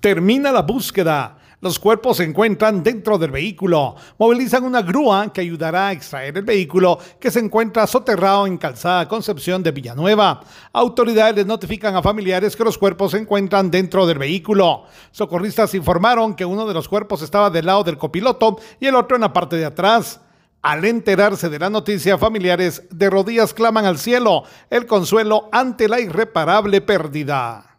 Termina la búsqueda. Los cuerpos se encuentran dentro del vehículo. Movilizan una grúa que ayudará a extraer el vehículo que se encuentra soterrado en Calzada Concepción de Villanueva. Autoridades notifican a familiares que los cuerpos se encuentran dentro del vehículo. Socorristas informaron que uno de los cuerpos estaba del lado del copiloto y el otro en la parte de atrás. Al enterarse de la noticia, familiares de rodillas claman al cielo el consuelo ante la irreparable pérdida.